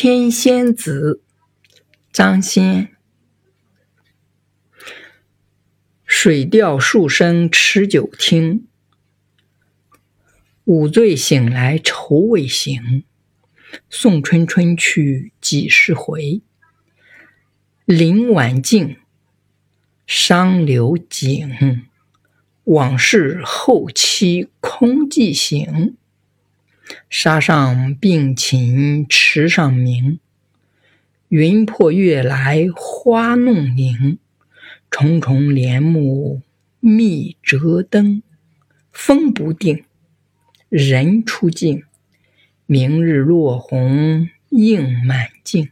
天仙子，张先。水调数声持酒听，午醉醒来愁未醒。送春春去几时回？林晚静，伤流景。往事后期空记醒。沙上并禽池上鸣，云破月来花弄影。重重帘幕密折灯，风不定，人初静。明日落红映满镜。